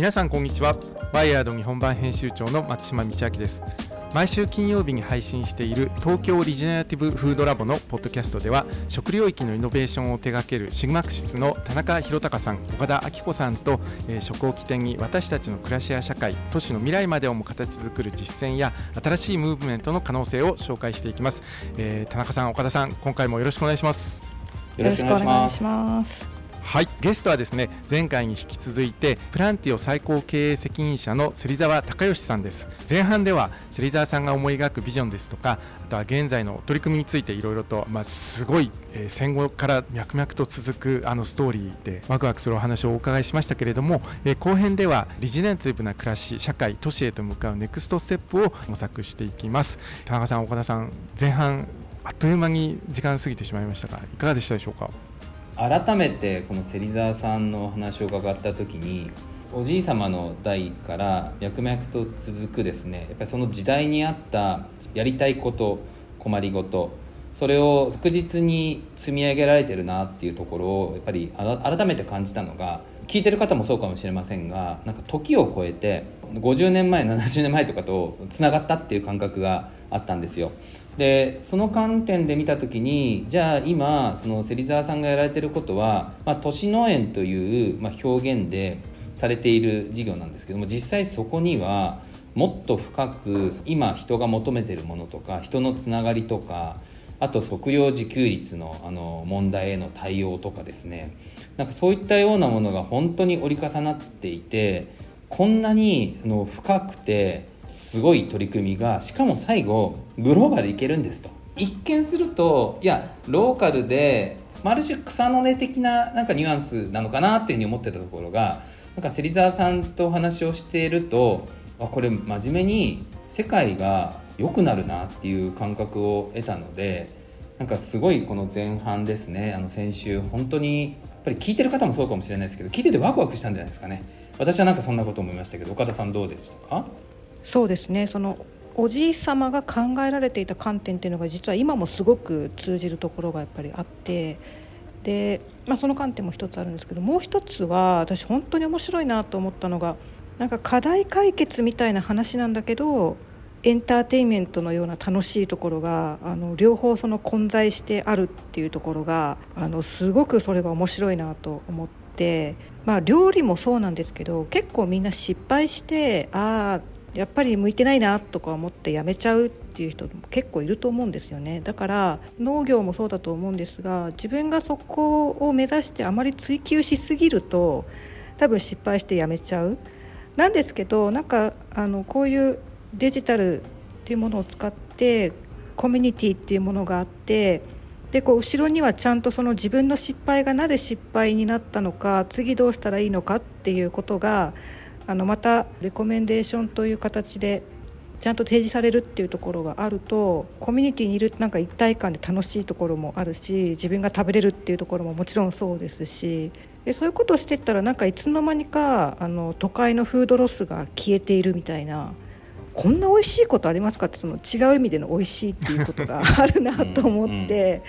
皆さんこんにちは。ワイヤード日本版編集長の松島道明です。毎週金曜日に配信している東京リジェネラティブフードラボのポッドキャストでは食領域のイノベーションを手掛けるシグマクシスの田中宏隆さん岡田明子さんと、えー、食を起点に私たちの暮らしや社会都市の未来までをも形作る実践や新しいムーブメントの可能性を紹介していきます、えー、田中さん岡田さん今回もよろしくお願いします。よろしくお願いします。はい。ゲストはですね前回に引き続いてプランティオ最高経営責任者の芹沢隆義さんです。前半では芹沢さんが思い描くビジョンですとかあとは現在の取り組みについていろいろと、まあ、すごい、えー、戦後から脈々と続くあのストーリーでワクワクするお話をお伺いしましたけれども、えー、後編ではリジネンティブな暮らし社会都市へと向かうネクストステップを模索していきます。田中さん岡田さん前半あっという間に時間過ぎてしまいましたがいかがでしたでしょうか？改めてこの芹沢さんのお話を伺った時におじい様の代から脈々と続くですねやっぱりその時代に合ったやりたいこと困りごとそれを確実に積み上げられてるなっていうところをやっぱり改めて感じたのが聞いてる方もそうかもしれませんがなんか時を超えて50年前70年前とかとつながったっていう感覚があったんですよ。でその観点で見た時にじゃあ今その芹沢さんがやられてることは、まあ、都市農園という、まあ、表現でされている事業なんですけども実際そこにはもっと深く今人が求めてるものとか人のつながりとかあと食料自給率のあの問題への対応とかですね。なんかそういったようなものが本当に折り重なっていてこんなにあの深くてすごい取り組みがしかも最後グローバルいけるんですと。一見するといやローカルである種草の根的ななんかニュアンスなのかなっていうふうに思ってたところがなんか芹沢さんとお話をしているとあこれ真面目に世界が良くなるなっていう感覚を得たのでなんかすごいこの前半ですねあの先週本当にやっぱり聞いてる方もそうかもしれないですけど聞いててワクワクしたんじゃないですかね。私はなんかそんなこと思いましたけど岡田さんどうでしたか？そうですね。そのおじい様が考えられていた観点っていうのが実は今もすごく通じるところがやっぱりあってで、まあ、その観点も一つあるんですけどもう一つは私本当に面白いなと思ったのがなんか課題解決みたいな話なんだけどエンターテインメントのような楽しいところがあの両方その混在してあるっていうところがあのすごくそれが面白いなと思って、まあ、料理もそうなんですけど結構みんな失敗してああやっぱり向いてないなとか思ってやめちゃうっていう人も結構いると思うんですよね。だから農業もそうだと思うんですが自分がそこを目指してあまり追求しすぎると多分失敗してやめちゃう。なんですけどなんかあのこういうデジタルっていうものを使ってコミュニティっていうものがあってでこう後ろにはちゃんとその自分の失敗がなぜ失敗になったのか次どうしたらいいのかっていうことがあのまたレコメンデーションという形でちゃんと提示されるっていうところがあるとコミュニティにいるなんか一体感で楽しいところもあるし自分が食べれるっていうところももちろんそうですしでそういうことをしてったらなんかいつの間にかあの都会のフードロスが消えているみたいなこんな美味しいことありますかってその違う意味での美味しいっていうことがあるなと思って、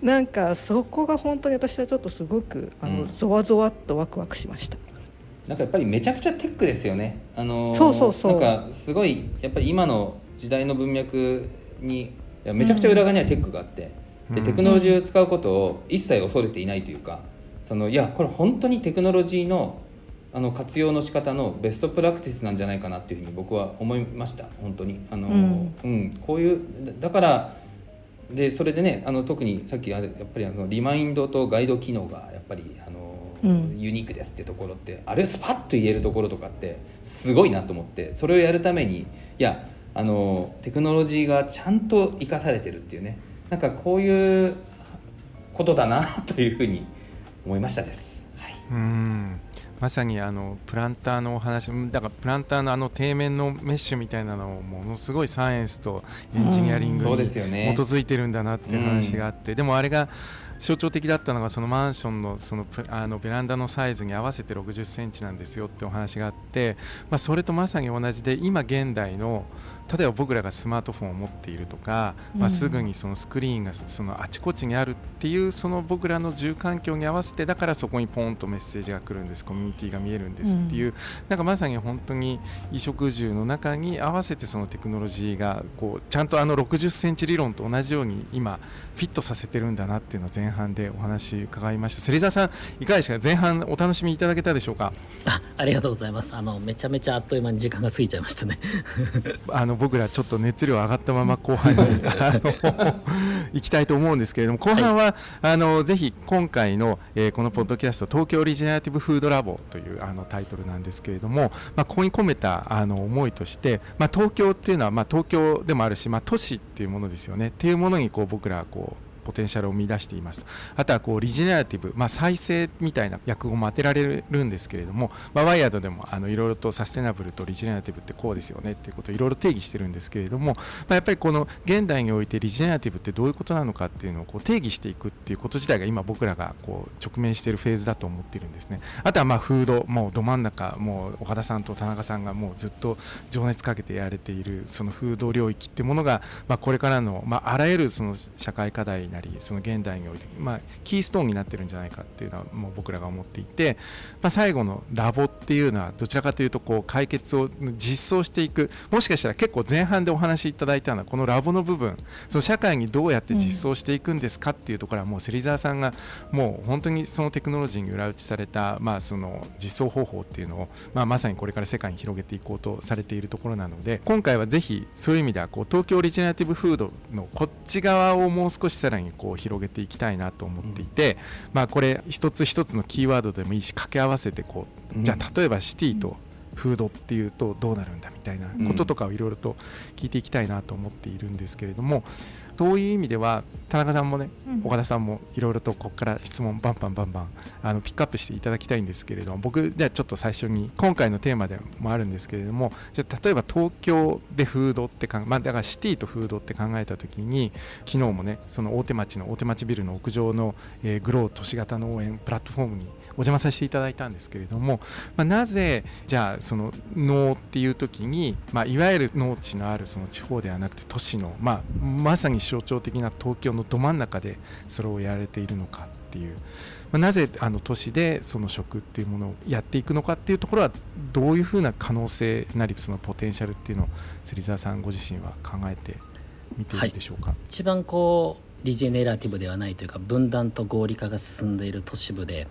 うん、なんかそこが本当に私はちょっとすごくあのゾワゾワっとワクワクしました。なんかやっぱりめちゃくちゃテックですよね。あのそうそうそう。なんかすごいやっぱり今の時代の文脈にめちゃくちゃ裏側にはテックがあって、うん、でテクノロジーを使うことを一切恐れていないというか、そのいやこれ本当にテクノロジーのあの活用の仕方のベストプラクティスなんじゃないかなっていうふうに僕は思いました。本当に。あの、うん、うん、こういうだからでそれでねあの特にさっきやっぱりあのリマインドとガイド機能がやっぱりあのユニークですってところってあれスパッと言えるところとかってすごいなと思ってそれをやるためにいやあのテクノロジーがちゃんと生かされてるっていうねなんかこういうことだなというふうに思いましたです。はい、うん。まさにあのプランターのお話だからプランターのあの底面のメッシュみたいなのをものすごいサイエンスとエンジニアリングに基づいてるんだなっていう話があって、でもあれが象徴的だったのがそのマンションのそのあのベランダのサイズに合わせて60センチなんですよってお話があって、まあ、それとまさに同じで今現代の例えば僕らがスマートフォンを持っているとか、まあ、すぐにそのスクリーンがそのあちこちにあるっていうその僕らの住環境に合わせてだからそこにポンとメッセージが来るんです。コミュニティが見えるんですっていう、うん、なんかまさに本当に衣食住の中に合わせてそのテクノロジーがこうちゃんとあの60センチ理論と同じように今フィットさせてるんだなっていうのを前半でお話伺いました。芹沢さんいかがでした？か前半お楽しみいただけたでしょうか？あありがとうございます。あのめちゃめちゃあっという間に時間が過ぎちゃいましたね。あの僕らちょっと熱量上がったまま後半に 行きたいと思うんですけれども後半は、はい、あのぜひ今回の、えー、このポッドキャスト東京オリジナリティブフードラボというあのタイトルなんですけれども、まあ、ここに込めたあの思いとして、まあ、東京っていうのは、まあ、東京でもあるし、まあ、都市っていうものですよね。っていうものにこう僕らこうポテンシャルを見出していますあとはこうリジェネラティブ、まあ、再生みたいな訳語も当てられるんですけれども、まあ、ワイヤードでもあのいろいろとサステナブルとリジェネラティブってこうですよねっていうことをいろいろ定義してるんですけれども、まあ、やっぱりこの現代においてリジェネラティブってどういうことなのかっていうのをこう定義していくっていうこと自体が今僕らがこう直面しているフェーズだと思っているんですね。あとはまあフードもうど真ん中もう岡田さんと田中さんがもうずっと情熱かけてやられているそのフード領域っていうものが、まあ、これからの、まあ、あらゆるその社会課題なりその現代において、まあ、キーストーンになってるんじゃないかっていうのはもう僕らが思っていて、まあ、最後のラボっていうのはどちらかというとこう解決を実装していくもしかしたら結構前半でお話しいただいたのはこのラボの部分その社会にどうやって実装していくんですかっていうところはもう芹沢さんがもう本当にそのテクノロジーに裏打ちされた、まあ、その実装方法っていうのを、まあ、まさにこれから世界に広げていこうとされているところなので今回はぜひそういう意味ではこう東京オリジナリティブフードのこっち側をもう少しさらにこう広げていきたいなと思っていて、まあ、これ一つ一つのキーワードでもいいし掛け合わせてこうじゃあ例えばシティとフードっていうとどうなるんだみたいなこととかをいろいろと聞いていきたいなと思っているんですけれどもそういう意味では田中さんもね、岡田さんもいろいろとここから質問バンバンバンバンあのピックアップしていただきたいんですけれども僕じゃあちょっと最初に今回のテーマでもあるんですけれどもじゃあ例えば東京でフードって考え、まあ、だからシティとフードって考えた時に昨日もねその大手町の大手町ビルの屋上の、えー、グロー都市型農園プラットフォームにお邪魔させていただいたんですけれども、まあ、なぜじゃあその農っていう時に、まあ、いわゆる農地のあるその地方ではなくて都市の、まあ、まさに象徴的な東京のど真ん中でそれをやられているのかっていう、まあ、なぜあの都市でその食っていうものをやっていくのかっていうところはどういうふうな可能性なりそのポテンシャルっていうのを芹沢さんご自身は考えてみているでしょうか、はい、一番こうリジェネラティブではないというか分断と合理化が進んでいる都市部で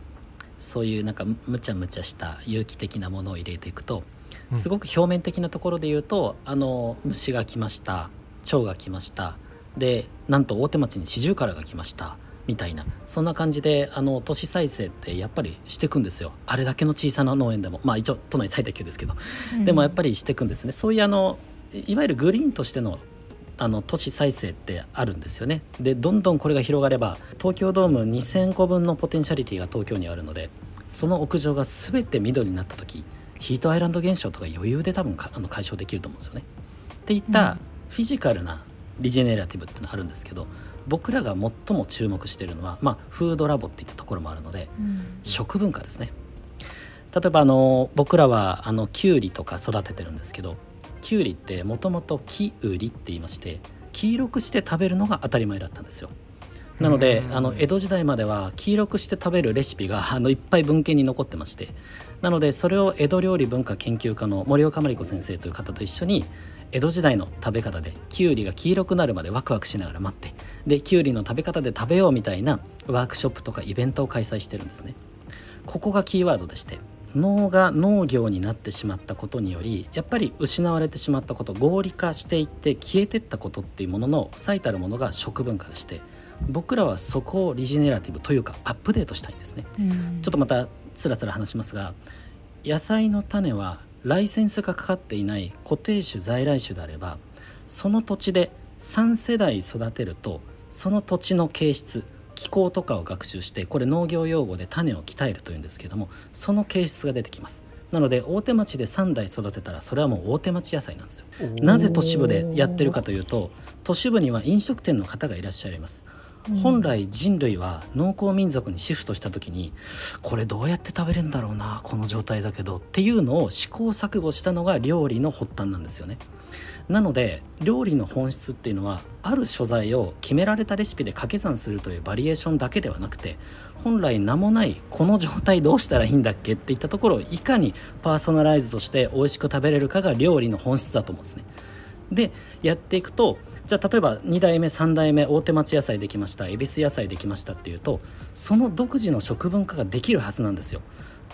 そういうなんかむちゃむちゃした有機的なものを入れていくとすごく表面的なところで言うと、あの虫が来ました蝶が来ましたでなんと大手町に四十からが来ましたみたいなそんな感じであの都市再生ってやっぱりしていくんですよ。あれだけの小さな農園でも。まあ一応都内最大級ですけど、うん、でもやっぱりしていくんですね。そういうあのいわゆるグリーンとしてのあの都市再生ってあるんですよねでどんどんこれが広がれば東京ドーム2000個分のポテンシャリティが東京にあるのでその屋上が全て緑になった時ヒートアイランド現象とか余裕で多分あの解消できると思うんですよね。っていったフィジカルなリジェネラティブってのあるんですけど僕らが最も注目しているのは、まあ、フードラボっていったところもあるので、うん、食文化ですね。例えばあの僕らはあのキュウリとか育ててるんですけどキュウリってもともとキウリって言いまして黄色くして食べるのが当たり前だったんですよ。なのであの江戸時代までは黄色くして食べるレシピがあのいっぱい文献に残ってまして。なのでそれを江戸料理文化研究家の森岡真理子先生という方と一緒に江戸時代の食べ方できゅうりが黄色くなるまでワクワクしながら待ってできゅうりの食べ方で食べようみたいなワークショップとかイベントを開催してるんですね。ここがキーワードでして農が農業になってしまったことによりやっぱり失われてしまったこと合理化していって消えてったことっていうものの最たるものが食文化でして僕らはそこをリジネラティブというかアップデートしたいんですね、うん、ちょっとまたつらつら話しますが野菜の種はライセンスがかかっていない固定種在来種であればその土地で3世代育てるとその土地の形質気候とかを学習してこれ農業用語で種を鍛えるというんですけどもその形質が出てきます。なので大手町で3代育てたらそれはもう大手町野菜なんですよ。なぜ都市部でやってるかというと都市部には飲食店の方がいらっしゃいます。本来人類は農耕民族にシフトした時にこれどうやって食べれるんだろうなこの状態だけどっていうのを試行錯誤したのが料理の発端なんですよねなので料理の本質っていうのはある所在を決められたレシピで掛け算するというバリエーションだけではなくて本来名もないこの状態どうしたらいいんだっけっていったところをいかにパーソナライズとして美味しく食べれるかが料理の本質だと思うんですね。でやっていくとじゃあ例えば2代目3代目大手町野菜できました恵比寿野菜できましたっていうとその独自の食文化ができるはずなんですよ。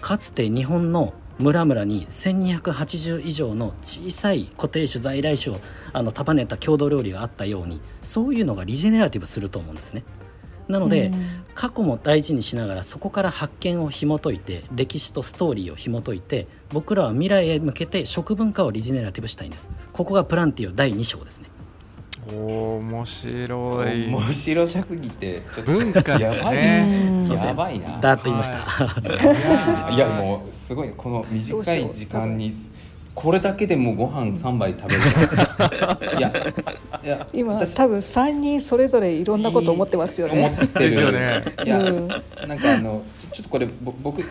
かつて日本の村々に1280以上の小さい固定種在来種をあの束ねた郷土料理があったようにそういうのがリジェネラティブすると思うんですね。なので、過去も大事にしながらそこから発見を紐解いて歴史とストーリーを紐解いて僕らは未来へ向けて食文化をリジェネラティブしたいんです。ここがプランティオ第2章ですねお面白い。面白すぎてちょっと文化ですね。やばいな。だーっと言いました、はい。いやもうすごいこの短い時間にこれだけでもうご飯3杯食べるいやいや今私多分3人それぞれいろんなこと思ってますよ思ね。ってるですよね。いや、うん。なんかあのちょちょっとこれぼ僕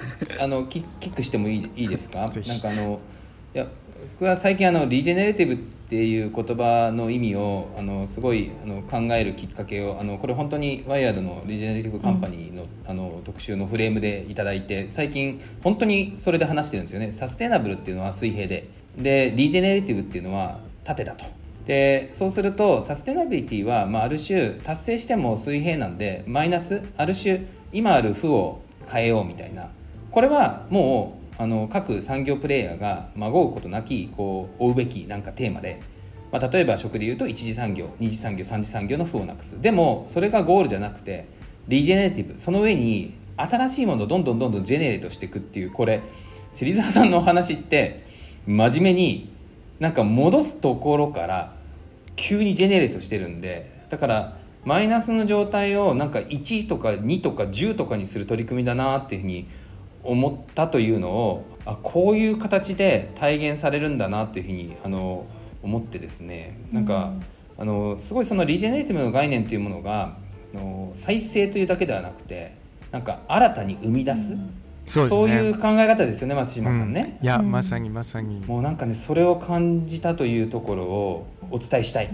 あのキキックしてもいいいいですか？なんかあのいや僕は最近あのリジェネレティブっていう言葉の意味をあのすごいあの考えるきっかけをあのこれ本当にワイヤードのリジェネレティブカンパニーの,、あの特集のフレームでいただいて最近本当にそれで話してるんですよね。サステナブルっていうのは水平で。でリジェネレティブっていうのは縦だと。でそうするとサステナビリティは、まあ、ある種達成しても水平なんでマイナスある種今ある負を変えようみたいな。これはもうあの各産業プレイヤーがまごうことなきこう追うべきなんかテーマで、まあ、例えば食でいうと一次産業二次産業三次産業の負をなくす。でもそれがゴールじゃなくてリジェネレティブその上に新しいものをどんどんどんどんジェネレートしていくっていうこれ芹沢さんのお話って真面目になんか戻すところから急にジェネレートしてるんでだからマイナスの状態をなんか1とか2とか10とかにする取り組みだなっていうふうに思ったというのをあこういう形で体現されるんだなっていうふうにあの思ってですね。なんか、あのすごいそのリジェネレティブの概念というものがあの再生というだけではなくてなんか新たに生み出す、そうですね。いう考え方ですよね松島さんね。うん。いや、うん。まさにまさに。もうなんかねそれを感じたというところをお伝えしたい。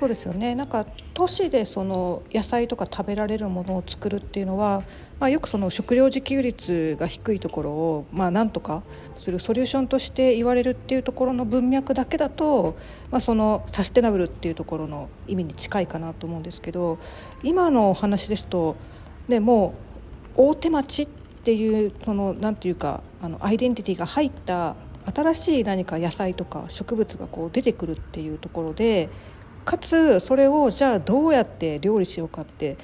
そうですよね。なんか都市でその野菜とか食べられるものを作るっていうのは、まあ、よくその食料自給率が低いところをまあなんとかするソリューションとして言われるっていうところの文脈だけだと、まあ、そのサステナブルっていうところの意味に近いかなと思うんですけど今のお話ですと、ね、もう大手町っていうそのなんていうかあのアイデンティティが入った新しい何か野菜とか植物がこう出てくるっていうところでかつそれをじゃあどうやって料理しようかって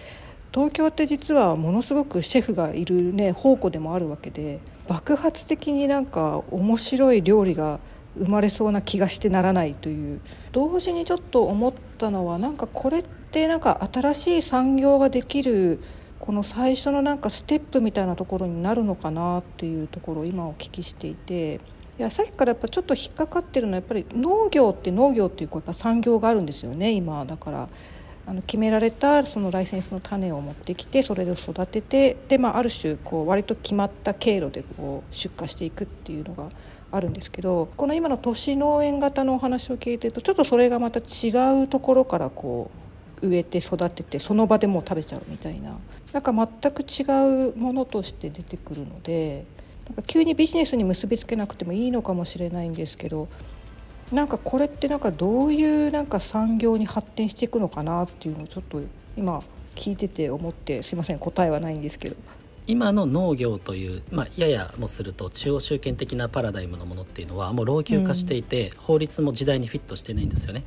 東京って実はものすごくシェフがいるね宝庫でもあるわけで爆発的になんか面白い料理が生まれそうな気がしてならないという。同時にちょっと思ったのはなんかこれってなんか新しい産業ができるこの最初のなんかステップみたいなところになるのかなっていうところを今お聞きしていて。いやさっきからやっぱちょっと引っかかってるのはやっぱり農業って農業っていうこうやっぱ産業があるんですよね今。だからあの決められたそのライセンスの種を持ってきてそれで育ててで、まあ、ある種こう割と決まった経路でこう出荷していくっていうのがあるんですけどこの今の都市農園型のお話を聞いてるとちょっとそれがまた違うところからこう植えて育ててその場でもう食べちゃうみたいななんか全く違うものとして出てくるのでなんか急にビジネスに結びつけなくてもいいのかもしれないんですけどなんかこれってなんかどういうなんか産業に発展していくのかなっていうのをちょっと今聞いてて思ってすいません答えはないんですけど。今の農業という、まあ、ややもすると中央集権的なパラダイムのものっていうのはもう老朽化していて、法律も時代にフィットしてないんですよね。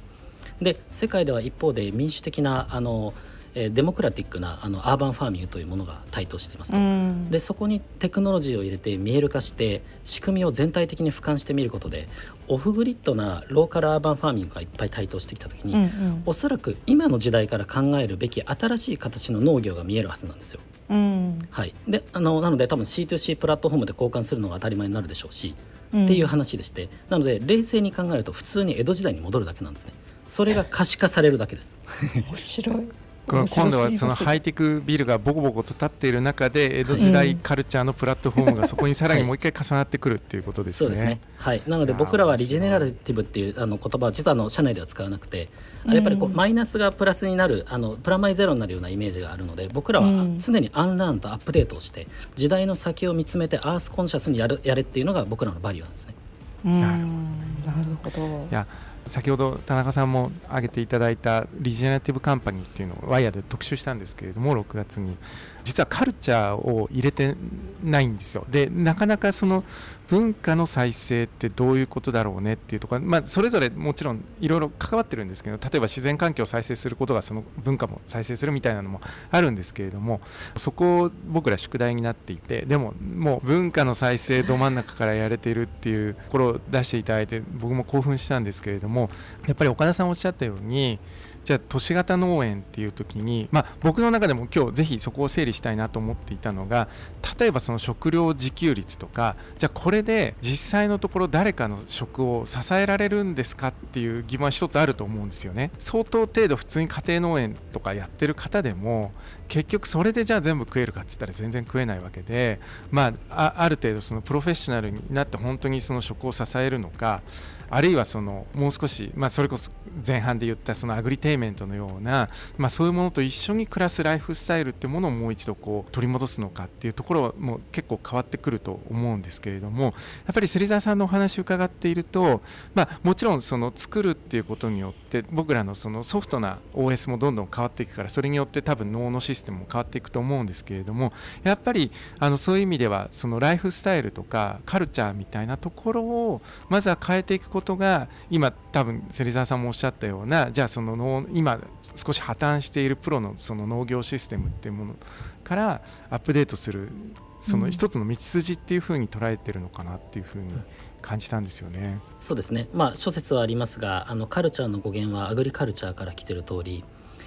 で世界では一方で民主的なあの、えーデモクラティックなあのアーバンファーミングというものが台頭していますと。んでそこにテクノロジーを入れて見える化して仕組みを全体的に俯瞰してみることでオフグリッドなローカルアーバンファーミングがいっぱい台頭してきた時に、うんうん。おそらく今の時代から考えるべき新しい形の農業が見えるはずなんですよ。うん。はい、であのなので多分 C2C プラットフォームで交換するのが当たり前になるでしょうし、うん。っていう話でしてなので冷静に考えると普通に江戸時代に戻るだけなんですね。それが可視化されるだけです。面白い今度はそのハイテクビルがボコボコと立っている中で江戸時代カルチャーのプラットフォームがそこにさらにもう一回重なってくるっていうことですね。そうですね。はい、なので僕らはリジェネラティブっていうあの言葉は実はの社内では使わなくてあれやっぱりこうマイナスがプラスになるあのプラマイゼロになるようなイメージがあるので僕らは常にアンラーンとアップデートをして時代の先を見つめてアースコンシャスにやるやれっていうのが僕らのバリューなんですね。なるほど。いや先ほど田中さんも挙げていただいたリジェネラティブカンパニーっていうのをワイヤーで特集したんですけれども6月に。実はカルチャーを入れてないんですよ。でなかなかその文化の再生ってどういうことだろうねっていうところ、まあ、それぞれもちろんいろいろ関わってるんですけど例えば自然環境を再生することがその文化も再生するみたいなのもあるんですけれどもそこを僕ら宿題になっていてでももう文化の再生ど真ん中からやれてるっていうところを出していただいて僕も興奮したんですけれどもやっぱり岡田さんおっしゃったようにじゃあ都市型農園っていう時に、まあ、僕の中でも今日ぜひそこを整理したいなと思っていたのが例えばその食料自給率とかじゃあこれで実際のところ誰かの食を支えられるんですかっていう疑問は一つあると思うんですよね。相当程度普通に家庭農園とかやってる方でも結局それでじゃあ全部食えるかっつったら全然食えないわけで、まあ、ある程度そのプロフェッショナルになって本当にその食を支えるのかあるいはそのもう少し、まあ、それこそ前半で言ったそのアグリテイメントのような、まあ、そういうものと一緒に暮らすライフスタイルってものをもう一度こう取り戻すのかっていうところはもう結構変わってくると思うんですけれどもやっぱり芹沢さんのお話を伺っていると、まあ、もちろんその作るっていうことによって僕らのそのソフトな OS もどんどん変わっていくからそれによって多分脳のシステムも変わっていくと思うんですけれどもやっぱりあのそういう意味ではそのライフスタイルとかカルチャーみたいなところをまずは変えていくことが今多分芹沢さんもおっしゃったようなじゃあその農今少し破綻しているプロのその農業システムっていうものからアップデートするその一つの道筋っていうふうに捉えてるのかなっていうふうに感じたんですよね。そうですね。まあ諸説はありますが、あのカルチャーの語源はアグリカルチャーから来てる通り、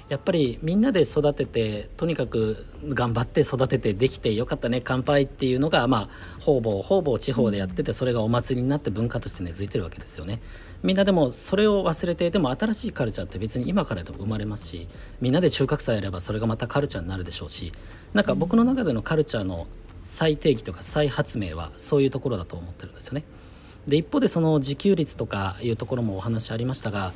やっぱりみんなで育ててとにかく頑張って育ててできてよかったね乾杯っていうのがまあ方々方々地方でやっててそれがお祭りになって文化として根付いてるわけですよねみんなでもそれを忘れてでも新しいカルチャーって別に今からでも生まれますしみんなで中核さえやればそれがまたカルチャーになるでしょうしなんか僕の中でのカルチャーの再定義とか再発明はそういうところだと思ってるんですよねで一方でその自給率とかいうところもお話ありましたが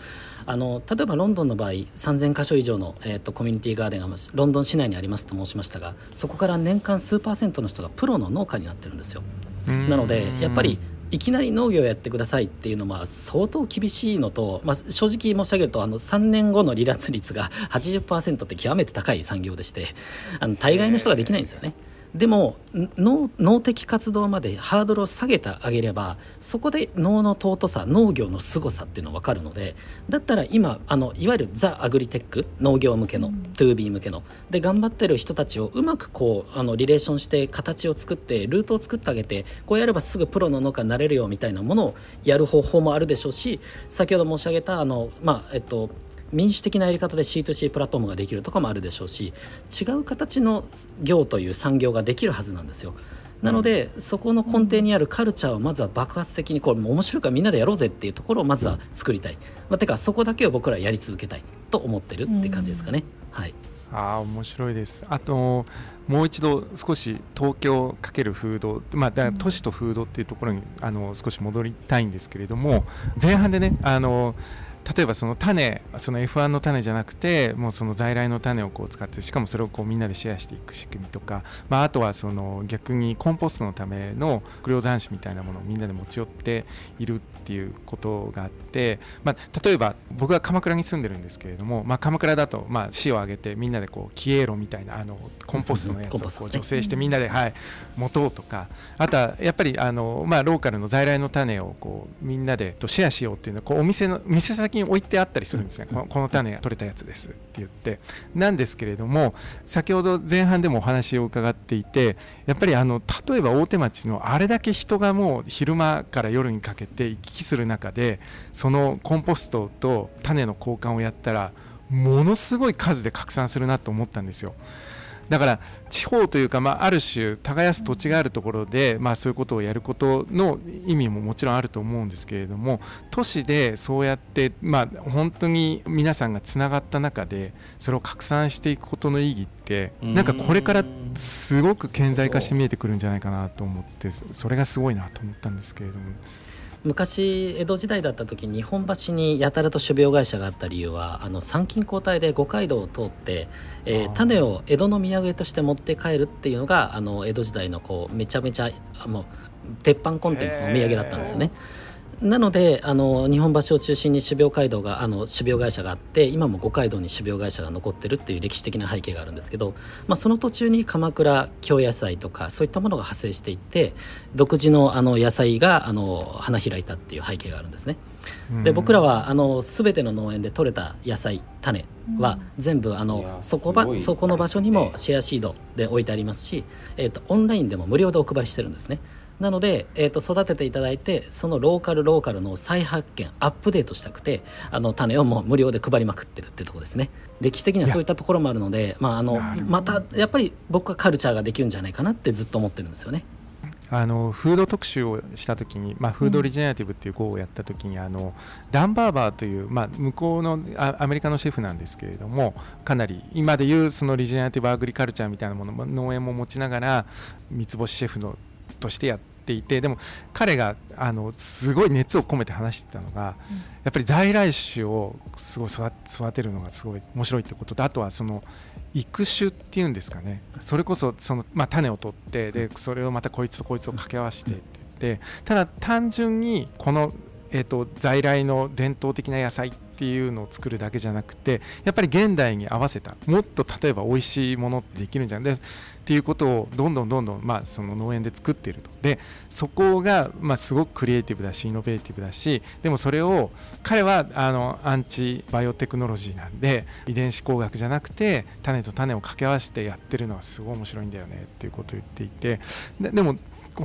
あの例えばロンドンの場合3000箇所以上の、えーと、コミュニティガーデンがロンドン市内にありますと申しましたがそこから年間数パーセントの人がプロの農家になってるんですよなのでやっぱりいきなり農業をやってくださいっていうのは相当厳しいのと、まあ、正直申し上げるとあの3年後の離脱率が80%って極めて高い産業でしてあの大概の人ができないんですよね。でも脳的活動までハードルを下げてあげればそこで脳の尊さ農業の凄さっていうのは分かるのでだったら今あのいわゆるザ・アグリテック農業向けの、うん、2B 向けので頑張ってる人たちをうまくこうあのリレーションして形を作ってルートを作ってあげてこうやればすぐプロの農家になれるよみたいなものをやる方法もあるでしょうし先ほど申し上げたあの、まあえっと、民主的なやり方で C2C プラットフォームができるとかもあるでしょうし違う形の業という産業ができるはずなんですよ。なので、そこの根底にあるカルチャーをまずは爆発的にこれ面白いからみんなでやろうぜっていうところをまずは作りたい、まあ、てかそこだけを僕らやり続けたいと思ってるって感じですかね。はい。あ面白いです。あともう一度少し東京かけるフード、まあ、だ都市とフードっていうところにあの少し戻りたいんですけれども前半でねあの例えばその種その F1 の種じゃなくてもうその在来の種をこう使ってしかもそれをこうみんなでシェアしていく仕組みとか、まあ、あとはその逆にコンポストのための食料残滓みたいなものをみんなで持ち寄っているっていうことがあって、まあ、例えば僕は鎌倉に住んでるんですけれども、まあ、鎌倉だとまあ市を挙げてみんなでこうキエロみたいなあのコンポストのやつをこう助成してみんなで、はい、持とうとかあとはやっぱりあの、まあ、ローカルの在来の種をこうみんなでシェアしようっていうのはこうお店の店先に置いてあったりするんですね、このこの種が取れたやつですって言って。なんですけれども先ほど前半でもお話を伺っていてやっぱりあの例えば大手町のあれだけ人がもう昼間から夜にかけて行き来する中でそのコンポストと種の交換をやったらものすごい数で拡散するなと思ったんですよ。だから地方というか、まあ、ある種耕す土地があるところで、まあ、そういうことをやることの意味ももちろんあると思うんですけれども都市でそうやって、まあ、本当に皆さんがつながった中でそれを拡散していくことの意義ってなんかこれからすごく顕在化して見えてくるんじゃないかなと思ってそれがすごいなと思ったんですけれども。昔江戸時代だった時日本橋にやたらと種苗会社があった理由はあの参勤交代で五街道を通って、えー、種を江戸の土産として持って帰るっていうのがあの江戸時代のこうめちゃめちゃもう鉄板コンテンツのお土産だったんですよね。なのであの日本橋を中心に種苗街道があの種苗会社があって今も五街道に種苗会社が残ってるっていう歴史的な背景があるんですけど、まあ、その途中に鎌倉京野菜とかそういったものが派生していって独自のあの野菜があの花開いたっていう背景があるんですね。で僕らはあの全ての農園で採れた野菜種は全部あのそこばそこの場所にもシェアシードで置いてありますし、えーとオンラインでも無料でお配りしてるんですね。なので、えーと、育てていただいてそのローカルローカルの再発見アップデートしたくてあの種をもう無料で配りまくってるってとこですね。歴史的にはそういったところもあるので、まあ、あのまたやっぱり僕はカルチャーができるんじゃないかなってずっと思ってるんですよね。あのフード特集をした時に、まあ、フードリジェネラティブっていう号をやった時に、うん、あのダン・バーバーという、まあ、向こうのアメリカのシェフなんですけれどもかなり今でいうそのリジェネラティブアグリカルチャーみたいなものも農園も持ちながら三つ星シェフのとしてやってていてでも彼があのすごい熱を込めて話してたのが、うん、やっぱり在来種をすごい育てるのがすごい面白いってこととあとはその育種っていうんですかね。それこそその、まあ、種を取ってでそれをまたこいつとこいつを掛け合わせてって言ってただ単純にこの、えーと、在来の伝統的な野菜っていうのを作るだけじゃなくてやっぱり現代に合わせたもっと例えば美味しいものってできるんじゃないっていうことをどんどんどんどん、まあ、その農園で作っていると。でそこが、まあ、すごくクリエイティブだしイノベーティブだしでもそれを彼はあのアンチバイオテクノロジーなんで遺伝子工学じゃなくて種と種を掛け合わせてやってるのはすごい面白いんだよねっていうことを言っていてででも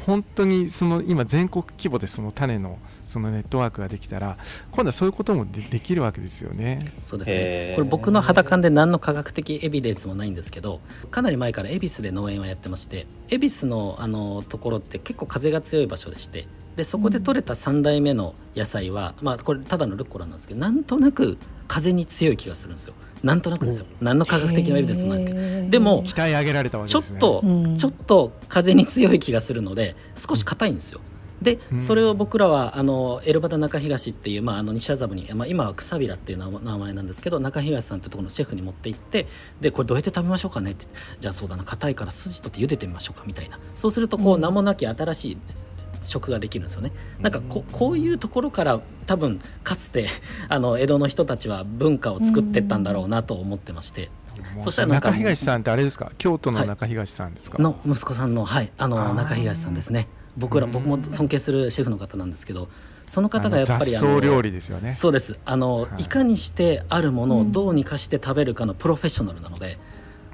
本当にその今全国規模でその種のそのネットワークができたら今度はそういうこともでできるわけですよね。そうですね。これ僕の肌感で何の科学的エビデンスもないんですけどかなり前から恵比寿で農園はやってまして恵比寿のあのところって結構風が強い場所でしてでそこで採れた3代目の野菜は、うん、まあこれただのルッコラなんですけどなんとなく風に強い気がするんですよ。なんとなくですよ。何の科学的なエビデンスもないですけど。でも鍛え上げられたわけです、ね、ちょっと、うん、ちょっと風に強い気がするので少し硬いんですよ、うんで、それを僕らはあのエルバダ中東っていう、まあ、あの西麻布に、まあ、今はくさびらっていう名前なんですけど中東さんってところのシェフに持って行ってでこれどうやって食べましょうかねってじゃあそうだな硬いから筋取って茹でてみましょうかみたいな。そうするとこう名もなき新しい食ができるんですよね。なんかここういうところから多分かつて あの江戸の人たちは文化を作ってったんだろうなと思ってまして。そしたら中東さんってあれですか？京都の中東さんですか、はい、の息子さんのはい。あの中東さんですね僕ら僕も尊敬するシェフの方なんですけどその方がやっぱりあの料理ですよね。そうです。あの、はい、いかにしてあるものをどうにかして食べるかのプロフェッショナルなので、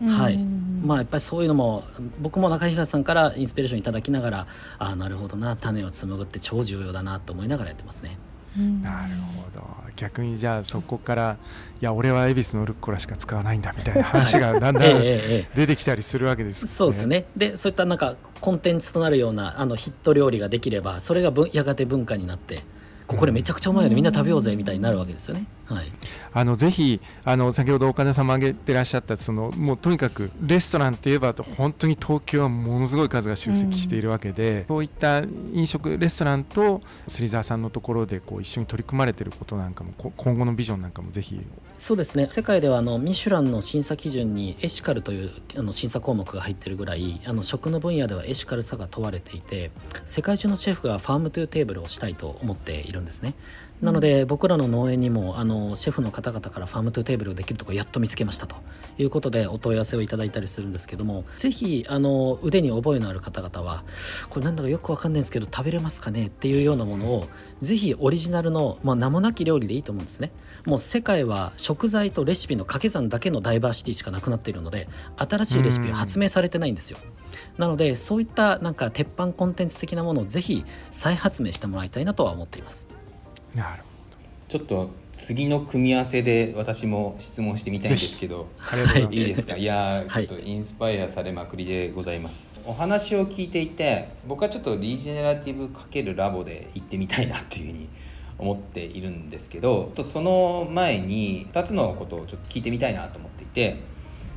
うん、はい。まあやっぱりそういうのも僕も中東さんからインスピレーションいただきながらああなるほどな種を紡ぐって超重要だなと思いながらやってますね。なるほど。逆にじゃあそこからいや俺は恵比寿のルッコラしか使わないんだみたいな話が だんだん出てきたりするわけです、ね、そうですね。でそういったなんかコンテンツとなるようなあのヒット料理ができればそれがやがて文化になってこれめちゃくちゃうまいよねみんな食べようぜみたいになるわけですよね。はい、あのぜひあの先ほど岡田さんも挙げてらっしゃったそのもうとにかくレストランといえば本当に東京はものすごい数が集積しているわけで、うん、そういった飲食レストランと芹澤さんのところでこう一緒に取り組まれていることなんかも今後のビジョンなんかもぜひ。そうですね。世界ではあのミシュランの審査基準にエシカルというあの審査項目が入っているぐらいあの食の分野ではエシカルさが問われていて世界中のシェフが farm to table をしたいと思っているんですね。なので僕らの農園にもあのシェフの方々から farm to table ができるところやっと見つけましたと。いうことでお問い合わせをいただいたりするんですけどもぜひあの腕に覚えのある方々はこれなんだかよくわかんないんですけど食べれますかね？っていうようなものをぜひオリジナルの、まあ、名もなき料理でいいと思うんですね。もう世界は食材とレシピの掛け算だけのダイバーシティしかなくなっているので新しいレシピは発明されてないんですよ。なのでそういったなんか鉄板コンテンツ的なものをぜひ再発明してもらいたいなとは思っていますなるほど。ちょっと次の組み合わせで私も質問してみたいんですけど。いいいですか？いやちょっとインスパイアされまくりでございます、お話を聞いていて僕はちょっとリージェネラティブ×ラボで行ってみたいなっていうふうに思っているんですけどとその前に2つのことをちょっと聞いてみたいなと思っていて。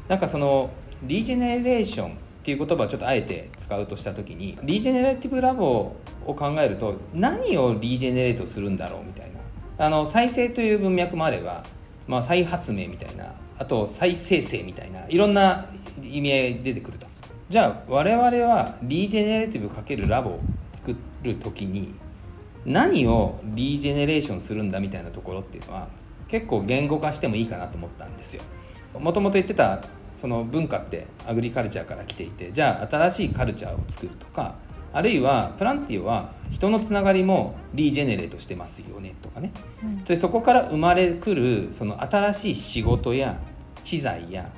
なんかそのリージェネレーションっていう言葉をちょっとあえて使うとした時にリージェネラティブラボを考えると何をリージェネレートするんだろうみたいな。あの再生という文脈もあれば、まあ、再発明みたいな。あと再生成みたいな。いろんな意味合い出てくると。じゃあ我々はリージェネレティブ×ラボを作る時に何をリージェネレーションするんだみたいなところっていうのは結構言語化してもいいかなと思ったんですよ。もともと言ってたその文化ってアグリカルチャーから来ていてじゃあ新しいカルチャーを作るとかあるいはプランティオは人のつながりもリージェネレートしてますよねとかね。でそこから生まれくるその新しい仕事や知財や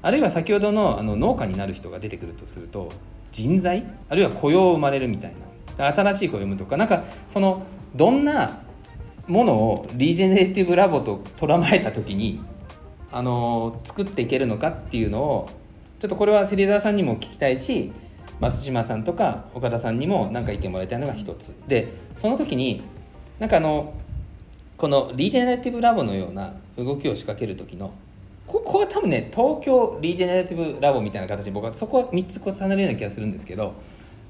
あるいは先ほどのあの農家になる人が出てくるとすると人材あるいは雇用生まれるみたいな。新しい雇用を生むとかなんかそのどんなものをリージェネレティブラボと捉まえた時にあの作っていけるのかっていうのをちょっとこれは芹沢さんにも聞きたいし松島さんとか岡田さんにも何か意見もらいたいのが一つ。でその時になんかあのこのリージェネラティブラボのような動きを仕掛ける時のここは多分ね東京リージェネラティブラボみたいな形で僕はそこは3つ重なるような気がするんですけど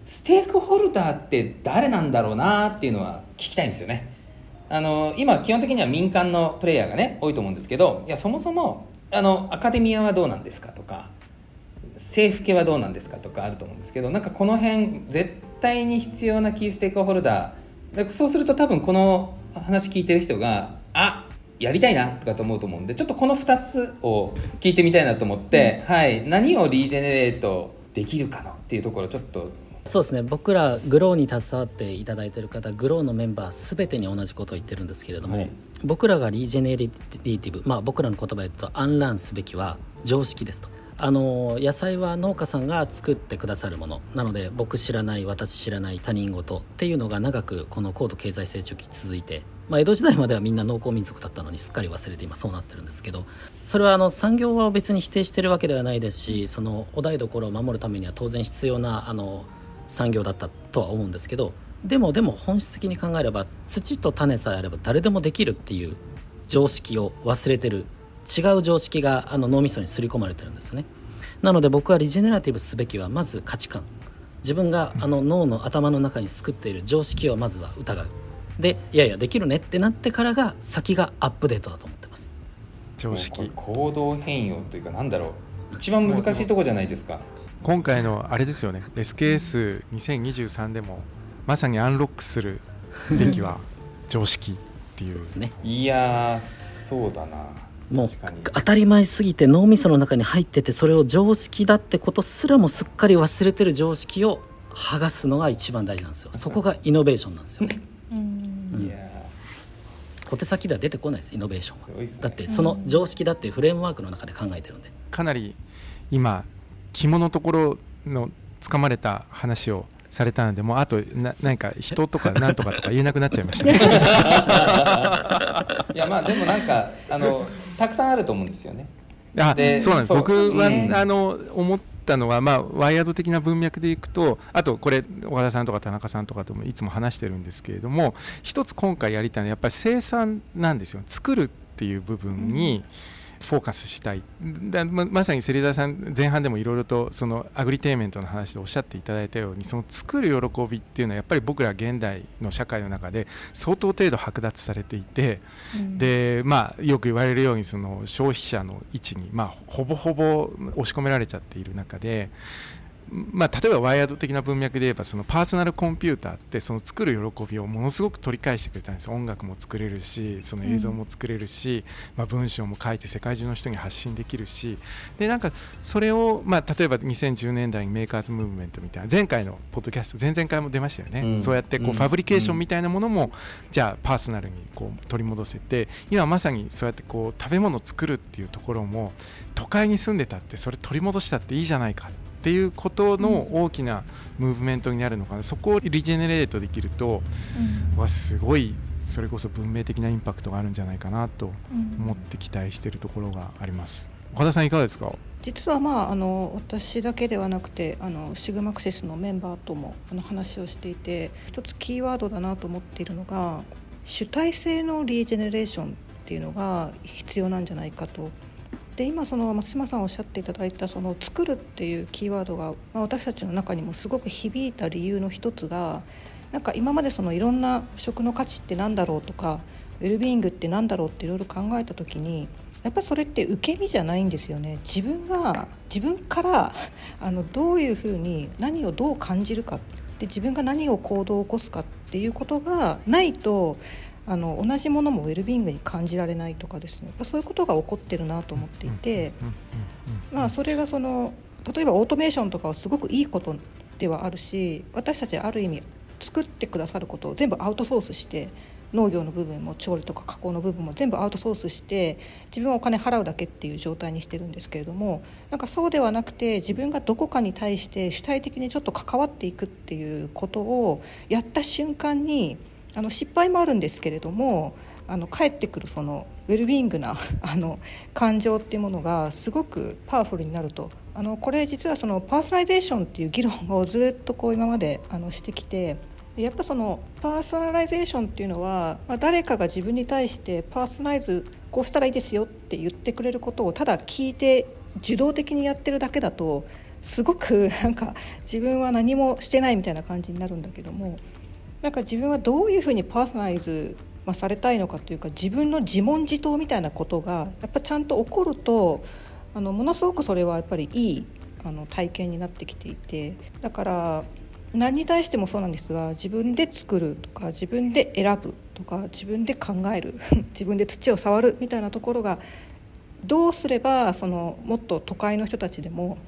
ステークホルダーって誰なんだろうなっていうのは聞きたいんですよね。あの今基本的には民間のプレイヤーがね多いと思うんですけどいやそもそもあのアカデミアはどうなんですかとか政府系はどうなんですかとかあると思うんですけどなんかこの辺絶対に必要なキーステークホルダーでそうすると多分この話聞いてる人があやりたいなとかと思うと思うんでちょっとこの2つを聞いてみたいなと思って、はい、何をリージェネレートできるかなっていうところちょっとそうですね。僕らグローに携わっていただいている方グローのメンバー全てに同じことを言ってるんですけれども、はい。僕らがリージェネレティブまあ僕らの言葉で言うとアンランすべきは常識ですと。あの野菜は農家さんが作ってくださるもの。なので僕知らない私知らない他人事っていうのが長くこの高度経済成長期続いて、まあ、江戸時代まではみんな農耕民族だったのにすっかり忘れて今そうなってるんですけどそれはあの産業を別に否定してるわけではないですしそのお台所を守るためには当然必要なあの産業だったとは思うんですけどでもでも本質的に考えれば土と種さえあれば誰でもできるっていう常識を忘れてる違う常識があの脳みそに刷り込まれてるんですよね。なので僕はリジェネラティブすべきはまず価値観。自分があの脳の頭の中に作っている常識をまずは疑う。でいやいやできるねってなってからが先がアップデートだと思ってます。常識。行動変容というかなんだろう。一番難しいとこじゃないですか今回のあれですよね。SKS2023 でもまさにアンロックするべきは 常識っていう。ですね。いやーそうだな。もう当たり前すぎて脳みその中に入っててそれを常識だってことすらもすっかり忘れてる常識を剥がすのが一番大事なんですよ。そこがイノベーションなんですよ。ねいや小手先では出てこないですイノベーションはねだってその常識だっていうフレームワークの中で考えてるんで。かなり今肝のところのつかまれた話をされたのでもうあとな何か人とか 何とかとか言えなくなっちゃいましたね。いやまあでもなんかあのたくさんあると思うんですよね。あでそうなんです。僕は、ねあの思ったのは、まあ、ワイヤード的な文脈でいくとあとこれ岡田さんとか田中さんとかともいつも話してるんですけれども一つ今回やりたいのはやっぱり生産なんですよ。作るっていう部分にフォーカスしたいだままさに芹沢さん前半でもいろいろとそのアグリテイメントの話でおっしゃっていただいたようにその作る喜びっていうのはやっぱり僕ら現代の社会の中で相当程度剥奪されていて、でまあよく言われるようにその消費者の位置にまあほぼほぼ押し込められちゃっている中で。まあ、例えばワイヤード的な文脈で言えばそのパーソナルコンピューターってその作る喜びをものすごく取り返してくれたんです。音楽も作れるしその映像も作れるし、まあ、文章も書いて世界中の人に発信できるし。でなんかそれを、まあ、例えば2010年代にメーカーズムーブメントみたいな前回のポッドキャスト前々回も出ましたよね、うん。そうやってこう、うん。ファブリケーションみたいなものも、じゃあパーソナルにこう取り戻せて今まさにそうやってこう食べ物を作るっていうところも都会に住んでたってそれ取り戻したっていいじゃないかっていうことの大きなムーブメントになるのかな、そこをリジェネレートできると、わすごいそれこそ文明的なインパクトがあるんじゃないかなと思って期待しているところがあります。岡田さんいかがですか？実はまああの私だけではなくてあのシグマクセスのメンバーともあの話をしていて一つキーワードだなと思っているのが主体性のリージェネレーションっていうのが必要なんじゃないかと。で今その松島さんおっしゃっていただいたその作るっていうキーワードが、まあ、私たちの中にもすごく響いた理由の一つがなんか今までそのいろんな食の価値って何だろうとかウェルビーイングって何だろうっていろいろ考えた時にやっぱりそれって受け身じゃないんですよね。自分が自分からあのどういうふうに何をどう感じるかで自分が何を行動を起こすかっていうことがないとあの同じものもウェルビーイングに感じられないとかですね。そういうことが起こってるなと思っていて、まあ、それがその例えばオートメーションとかはすごくいいことではあるし私たちある意味作ってくださることを全部アウトソースして農業の部分も調理とか加工の部分も全部アウトソースして自分はお金払うだけっていう状態にしてるんですけれどもなんかそうではなくて自分がどこかに対して主体的にちょっと関わっていくっていうことをやった瞬間にあの失敗もあるんですけれどもあの帰ってくるそのウェルビーイングな あの感情っていうものがすごくパワフルになると。あのこれ実はそのパーソナリゼーションっていう議論をずっとこう今まであのしてきてやっぱそのパーソナライゼーションっていうのは、まあ、誰かが自分に対してパーソナライズこうしたらいいですよって言ってくれることをただ聞いて受動的にやってるだけだとすごくなんか自分は何もしてないみたいな感じになるんだけどもなんか自分はどういうふうにパーソナライズまされたいのかというか自分の自問自答みたいなことがやっぱちゃんと起こるとあのものすごくそれはやっぱりいいあの体験になってきていてだから何に対してもそうなんですが自分で作るとか自分で選ぶとか自分で考える 自分で土を触るみたいなところがどうすればそのもっと都会の人たちでも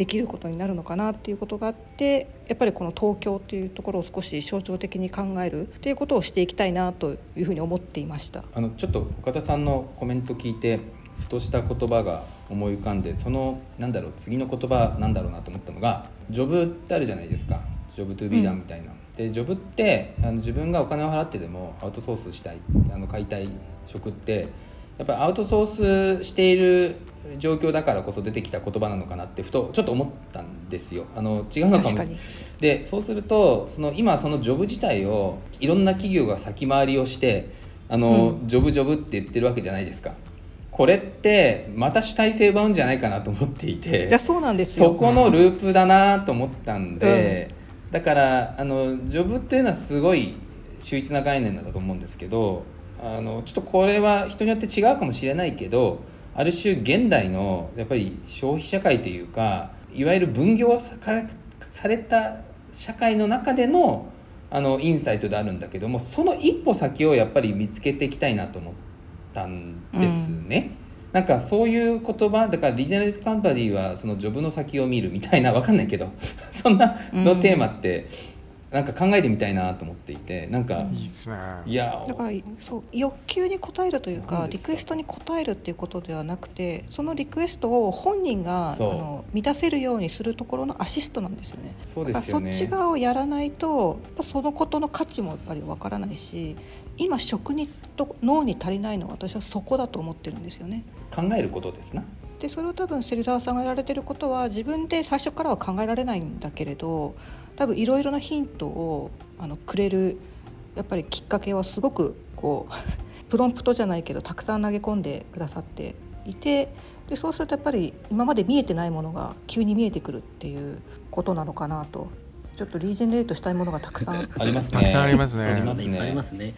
できることになるのかなっていうことがあってやっぱりこの東京っていうところを少し象徴的に考えるっていうことをしていきたいなというふうに思っていました。あのちょっと岡田さんのコメント聞いてふとした言葉が思い浮かんでそのなんだろう次の言葉なんだろうなと思ったのがジョブってあるじゃないですか。ジョブトゥービーダンみたいな、うん、でジョブってあの自分がお金を払ってでもアウトソースしたい。あの買いたい職ってやっぱりアウトソースしている状況だからこそ出てきた言葉なのかなってふとちょっと思ったんですよ。あの違うのかも。でそうするとその今そのジョブ自体をいろんな企業が先回りをしてあの、うん、ジョブジョブって言ってるわけじゃないですか。これってまた主体性奪うんじゃないかなと思っていていやそうなんですよ。そこのループだなと思ったんで、うん、だからあのジョブっていうのはすごい秀逸な概念だと思うんですけどあのちょっとこれは人によって違うかもしれないけどある種現代のやっぱり消費社会というかいわゆる分業された社会の中でのあのインサイトであるんだけどもその一歩先をやっぱり見つけていきたいなと思ったんですね。うん、なんかそういう言葉だからリジェネレートカンパニーはそのジョブの先を見るみたいな分かんないけどそんなのテーマってなんか考えてみたいなと思っていてなんかいいっすね。いやだからそう欲求に応えるというかリクエストに応えるっていうことではなくてそのリクエストを本人があの満たせるようにするところのアシストなんですよね。そうですよね。そっち側をやらないとやっぱそのことの価値もやっぱりわからないし今食にと脳に足りないのは私はそこだと思ってるんですよね。考えることですな。でそれを多分芹沢さんがやられてることは自分で最初からは考えられないんだけれど多分いろいろなヒントをあのくれるやっぱりきっかけはすごくこう プロンプトじゃないけどたくさん投げ込んでくださっていてでそうするとやっぱり今まで見えてないものが急に見えてくるっていうことなのかなとちょっとリージェネレートしたいものがたくさん。ありますね。たくさんありますね。ありますね。ありますね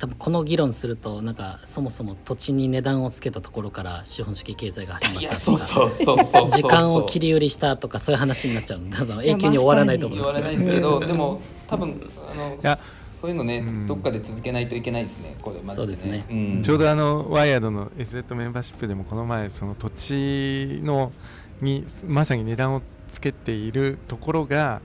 多分この議論するとなんかそもそも土地に値段をつけたところから資本主義経済が始まったとか時間を切り売りしたとかそういう話になっちゃう多分永久に終わらないと思うんです、ね、終わらないですけどでも多分あのそういうのね、うん、どっかで続けないといけないですね、これ、ね、そうですね、うん、ちょうどあのワイヤードの SZ メンバーシップでもこの前その土地のにまさに値段をつけているところが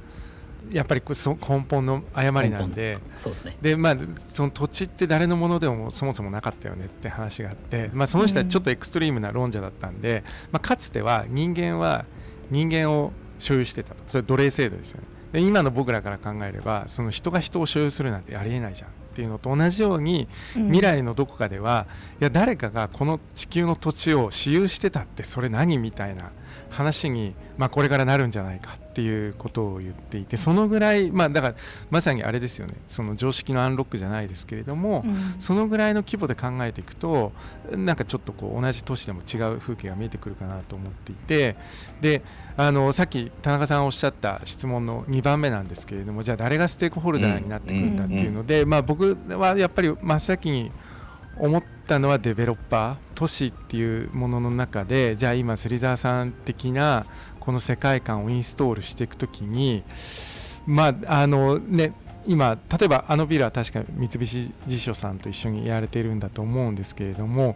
やっぱりそ根本の誤りなんで。そうですね。で、まあ、その土地って誰のものでもそもそもなかったよねって話があって、まあ、その人はちょっとエクストリームな論者だったんで、まあ、かつては人間は人間を所有してたと。それ奴隷制度ですよね。で今の僕らから考えればその人が人を所有するなんてありえないじゃんっていうのと同じように、未来のどこかではいや誰かがこの地球の土地を私有してたってそれ何みたいな話に、まあ、これからなるんじゃないかっていうことを言っていてそのぐらい、まあ、だからまさにあれですよね。その常識のアンロックじゃないですけれども、うん、そのぐらいの規模で考えていくとなんかちょっとこう同じ都市でも違う風景が見えてくるかなと思っていてであのさっき田中さんおっしゃった質問の2番目なんですけれどもじゃあ誰がステークホルダーになってくるんだっていうので、まあ、僕はやっぱり真っ先に思ったのはデベロッパー都市っていうものの中でじゃあ今芹沢さん的なこの世界観をインストールしていくときにまああのね今例えばあのビルは確か三菱地所さんと一緒にやられているんだと思うんですけれども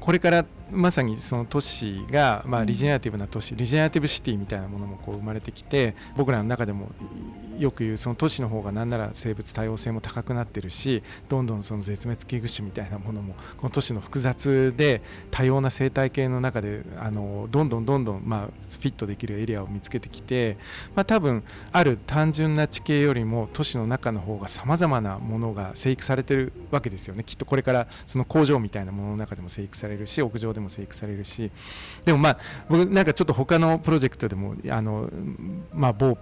これからまさにその都市が、まあ、リジェネラティブな都市、リジェネラティブシティみたいなものもこう生まれてきて僕らの中でもよく言うその都市の方が何なら生物多様性も高くなってるしどんどんその絶滅危惧種みたいなものもこの都市の複雑で多様な生態系の中であのどんどんどんどん、まあ、フィットできるエリアを見つけてきて、まあ、多分ある単純な地形よりも都市の中の方がさまざまなものが生育されてるわけですよね。きっとこれからその工場みたいなものの中でも生育されるし屋上でも生育されるしでもまあ僕なんかちょっと他のプロジェクトでもあの、まあ、某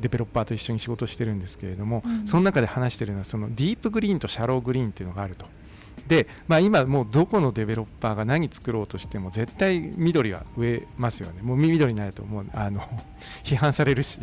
デベロッパーと一緒に仕事してるんですけれども、うん、その中で話してるのはそのディープグリーンとシャローグリーンっていうのがあると。で、まあ、今もうどこのデベロッパーが何作ろうとしても絶対緑は植えますよね。もう緑になるともうあの 批判されるし。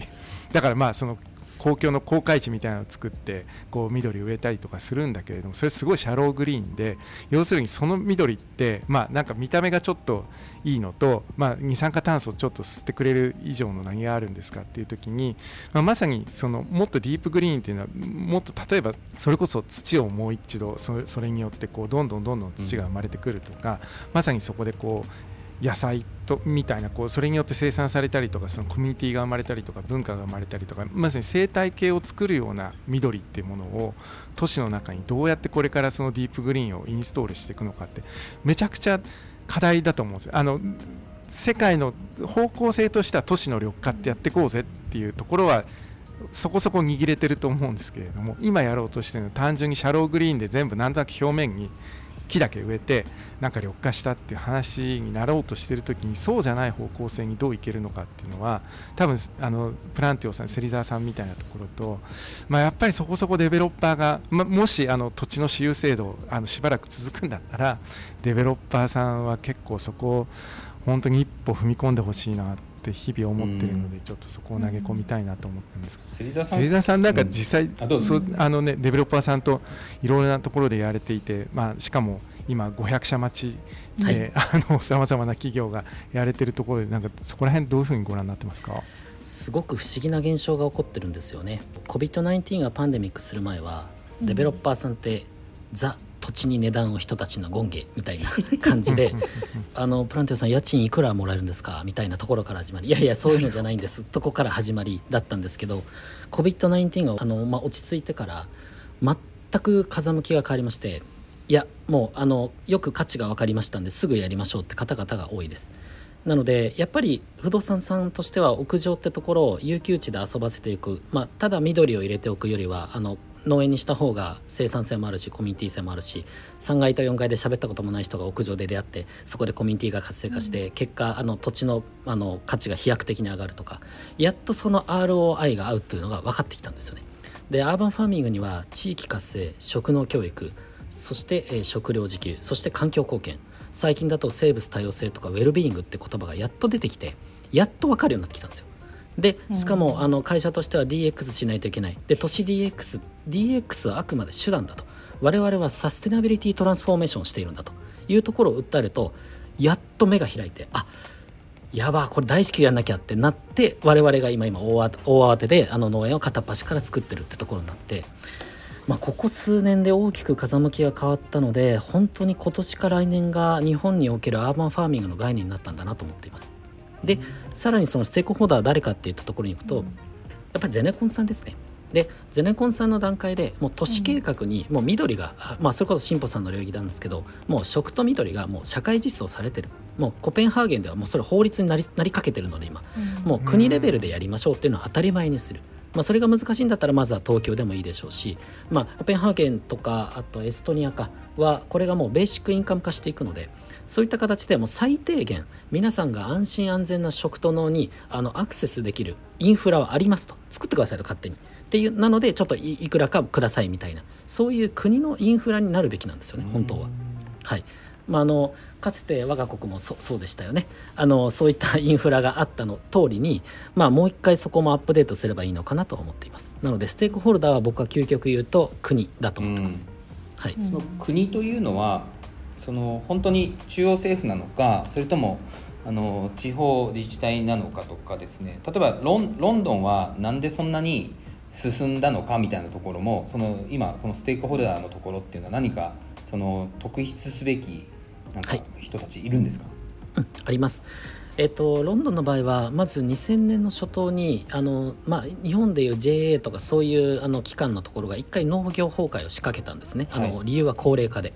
だからまあその公共の公開地みたいなのを作ってこう緑植えたりとかするんだけれどもそれすごいシャローグリーンで要するにその緑ってまあなんか見た目がちょっといいのと、まあ、二酸化炭素をちょっと吸ってくれる以上の何があるんですかっていう時に、まあ、まさにそのもっとディープグリーンっていうのはもっと例えばそれこそ土をもう一度それによってこうどんどんどんどん土が生まれてくるとか、まさにそこでこう野菜とみたいなこうそれによって生産されたりとかそのコミュニティが生まれたりとか文化が生まれたりとかまさに生態系を作るような緑っていうものを都市の中にどうやってこれからそのディープグリーンをインストールしていくのかってめちゃくちゃ課題だと思うんですよ。あの世界の方向性としては都市の緑化ってやっていこうぜっていうところはそこそこ握れてると思うんですけれども今やろうとしてるのは単純にシャローグリーンで全部なんとなく表面に木だけ植えてなんか緑化したっていう話になろうとしてる時にそうじゃない方向性にどういけるのかっていうのは多分あのプランティオさん芹沢さんみたいなところと、まあ、やっぱりそこそこデベロッパーが、まもしあの土地の私有制度あのしばらく続くんだったらデベロッパーさんは結構そこを本当に一歩踏み込んでほしいなって日々思ってるので、ちょっとそこを投げ込みたいなと思ってるんです芹沢さん。芹沢さんなんか実際、うん、あそあのねデベロッパーさんといろいろなところでやられていて、まあ、しかも今500社待ちでさまざまな企業がやれてるところでなんかそこら辺どういうふうにご覧になってますか？すごく不思議な現象が起こってるんですよね。COVID-19 がパンデミックする前はデベロッパーさんって、ザ土地に値段を人たちの権下みたいな感じで あのプランティオさん家賃いくらもらえるんですか？みたいなところから始まりいやいやそういうのじゃないんです。とこから始まりだったんですけど COVID-19 があの、まあ、落ち着いてから全く風向きが変わりましていやもうあのよく価値が分かりましたんですぐやりましょうって方々が多いです。なのでやっぱり不動産さんとしては屋上ってところを有給地で遊ばせていく、まあ、ただ緑を入れておくよりはあの農園にした方が生産性もあるしコミュニティ性もあるし3階と4階で喋ったこともない人が屋上で出会ってそこでコミュニティが活性化して、うん、結果あの土地のあの価値が飛躍的に上がるとかやっとその ROI が合うっていうのが分かってきたんですよね。でアーバンファーミングには地域活性食農教育そして、えー、食料自給そして環境貢献最近だと生物多様性とかウェルビーイングって言葉がやっと出てきてやっと分かるようになってきたんですよ。でしかもあの会社としては DX しないといけない。で都市 DX DX はあくまで手段だと。我々はサステナビリティトランスフォーメーションしているんだというところを訴えるとやっと目が開いてあやばこれ大至急やんなきゃってなって我々が今今大慌てであの農園を片っ端から作ってるってところになってまあ、ここ数年で大きく風向きが変わったので本当に今年か来年が日本におけるアーバンファーミングの概念になったんだなと思っています。でさらにそのステークホルダーは誰かっていったところに行くと、やっぱりゼネコンさんですねでゼネコンさんの段階でもう都市計画にもう緑が、うん、まあ、それこそ進歩さんの領域なんですけどもう食と緑がもう社会実装されてる。もうコペンハーゲンではもうそれ法律になりなりかけてるので今、うん、もう国レベルでやりましょうっていうのは当たり前にする。まあ、それが難しいんだったらまずは東京でもいいでしょうし、まあ、コペンハーゲンとかあとエストニアかはこれがもうベーシックインカム化していくのでそういった形でも最低限皆さんが安心安全な食と農にあのアクセスできるインフラはありますと。作ってくださいと勝手にっていうなのでちょっといくらかくださいみたいな。そういう国のインフラになるべきなんですよね本当は。はい。まあ、あのかつて我が国もそうでしたよね。あのそういったインフラがあったの通りに、まあ、もう一回そこもアップデートすればいいのかなと思っています。なのでステークホルダーは僕は究極言うと国だと思ってます、はい、その国というのはその本当に中央政府なのかそれともあの地方自治体なのかとかですね。例えばロンロンドンはなんでそんなに進んだのかみたいなところもその今このステークホルダーのところっていうのは何かその特筆すべきなんか人たちいるんですか、はい、うん、あります。えっと、ロンドンの場合はまず2000年の初頭にあの、まあ、日本でいう JA とかそういうあの機関のところが一回農業崩壊を仕掛けたんですね、あの理由は高齢化で。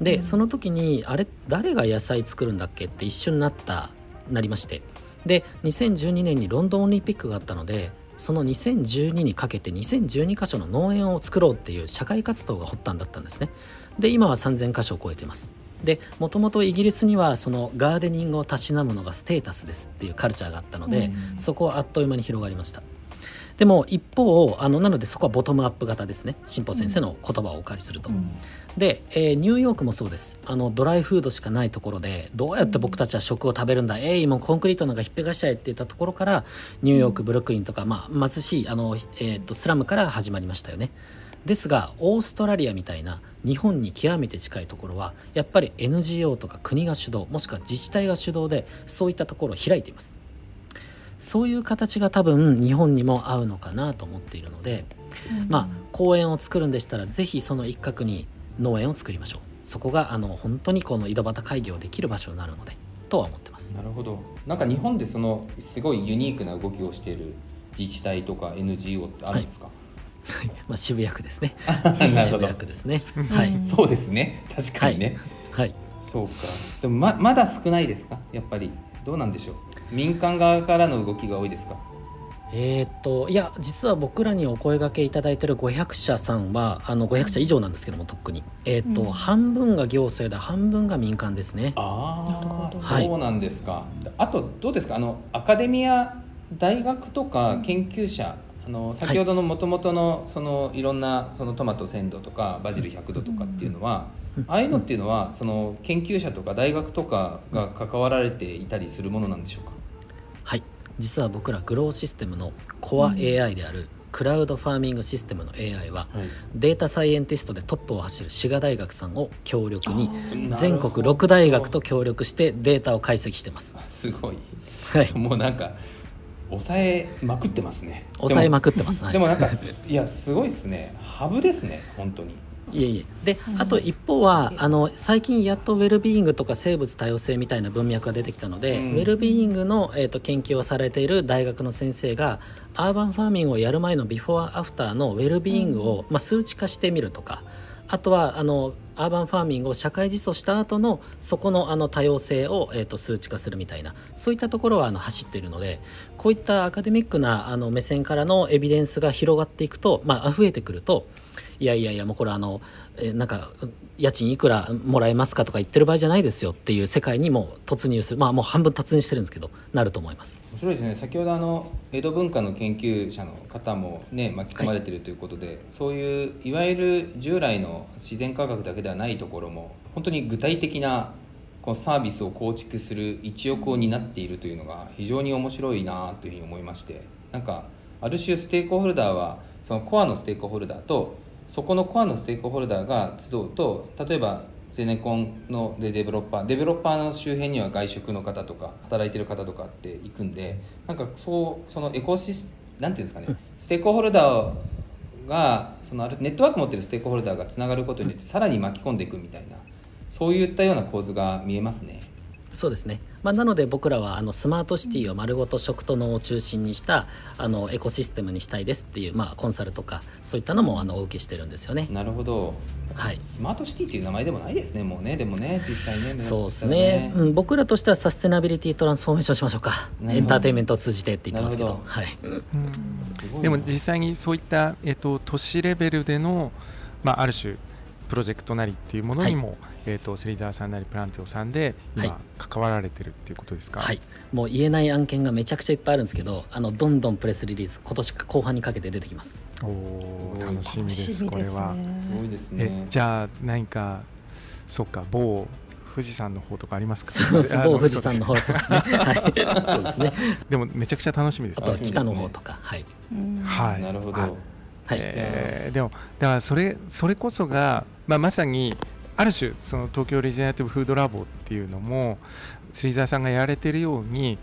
で、その時にあれ誰が野菜作るんだっけって一瞬なったなりまして。で2012年にロンドンオリンピックがあったのでその2012にかけて2012箇所の農園を作ろうっていう社会活動が発端だったんですね。で今は3000箇所を超えています。でもともとイギリスにはそのガーデニングをたしなむのがステータスですっていうカルチャーがあったので、うん、そこはあっという間に広がりましたでも一方あのなのでそこはボトムアップ型ですね。新保先生の言葉をお借りすると、うん、で、えー、ニューヨークもそうです。あのドライフードしかないところでどうやって僕たちは食を食べるんだ、うん、えいもうコンクリートなんかひっぺがしちゃえって言ったところからニューヨークブルックリンとか、まあ、貧しいあの、えーと、とスラムから始まりましたよね。ですがオーストラリアみたいな日本に極めて近いところはやっぱり NGO とか国が主導もしくは自治体が主導でそういったところを開いていますそういう形が多分日本にも合うのかなと思っているので、うん、まあ公園を作るんでしたら是非その一角に農園を作りましょうそこがあの本当にこの井戸端会議をできる場所になるのでとは思ってますなるほどなんか日本でそのすごいユニークな動きをしている自治体とか NGO ってあるんですか、はい まあ渋谷区ですね。渋谷区ですね。はい。そうですね。確かにね。はい。はい、そうか。でもままだ少ないですか？やっぱりどうなんでしょう？民間側からの動きが多いですか？えー、っといや実は僕らにお声がけいただいてる500社さんはあの500社以上なんですけどもとっくに、えー、っと、うん、半分が行政で半分が民間ですね。ああ、はい、そうなんですか。あとどうですか？あのアカデミア大学とか研究者、あの先ほどのもともとのそのいろんなそのトマト1000度とかバジル100度とかっていうのは、ああいうのっていうのはその研究者とか大学とかが関わられていたりするものなんでしょうか？はい。実は僕らグローシステムのコア AI である、クラウドファーミングシステムの AI は、はい、データサイエンティストでトップを走る滋賀大学さんを協力に全国6大学と協力してデータを解析してます。すごい、はい、もうなんか抑えまくってますね。抑えまくってます。でもなんかいやすごいですね。ハブですね。本当にいえいえ。であと一方はあの最近やっとウェルビーイングとか生物多様性みたいな文脈が出てきたので、うん、ウェルビーイングの、えーと、研究をされている大学の先生がurban farmingをやる前のビフォーアフターのウェルビーイングを、うん、まあ、数値化してみるとかあとはあの urban farmingを社会実装した後のそこのあの多様性を、えーと、数値化するみたいなそういったところはあの走っているのでこういったアカデミックなあの目線からのエビデンスが広がっていくと、まあ、増えてくるといやいやいやもうこれあの、えなんか家賃いくらもらえますかとか言ってる場合じゃないですよっていう世界にも突入する。まあもう半分突入してるんですけどなると思います。面白いですね。先ほどあの江戸文化の研究者の方もね巻き込まれてるということで、はい、そういういわゆる従来の自然科学だけではないところも本当に具体的なこのサービスを構築する一翼を担っているというのが非常に面白いなというふうに思いましてなんかある種ステークホルダーはそのコアのステークホルダーとそこのコアのステークホルダーが集うと例えばゼネコンのでデベロッパーデベロッパーの周辺には外食の方とか働いてる方とかって行くんでなんかそうそのエコシスなんていうんですかね、うん、ステークホルダーがそのあるネットワーク持ってるステークホルダーがつながることによってさらに巻き込んでいくみたいなそういったような構図が見えますね。そうですね、まあ、なので僕らはあのスマートシティを丸ごと食と脳を中心にしたあのエコシステムにしたいですっていう、まあ、コンサルとかそういったのもあのお受けしてるんですよね。なるほど、はい。スマートシティっていう名前でもないですねもうね。でもね実際ねそうですね、うん、僕らとしてはサステナビリティトランスフォーメーションしましょうか。エンターテインメントを通じてって言ってますけど。はい、でも実際にそういった、えっと都市レベルでの、まあ、ある種プロジェクトなりっていうものにも、えっと芹沢さんなりプランティオさんで今、はい。関わられてるっていうことですか？はい、もう言えない案件がめちゃくちゃいっぱいあるんですけどあのどんどんプレスリリース今年後半にかけて出てきます。お楽しみですこれは。すごいですえねじゃあ何かそっか某富士山の方とかありますか？そうそうあの某富士山の方ですね。はい。そうですね。でもめちゃくちゃ楽しみです。ねあとは。北の方とかはい。うん。はい。なるほど、あはい、えーでもだからそれそれこそが、まあ、まさにある種その東京リジェネラティブフードラボっていうのも芹沢さんがやられてるように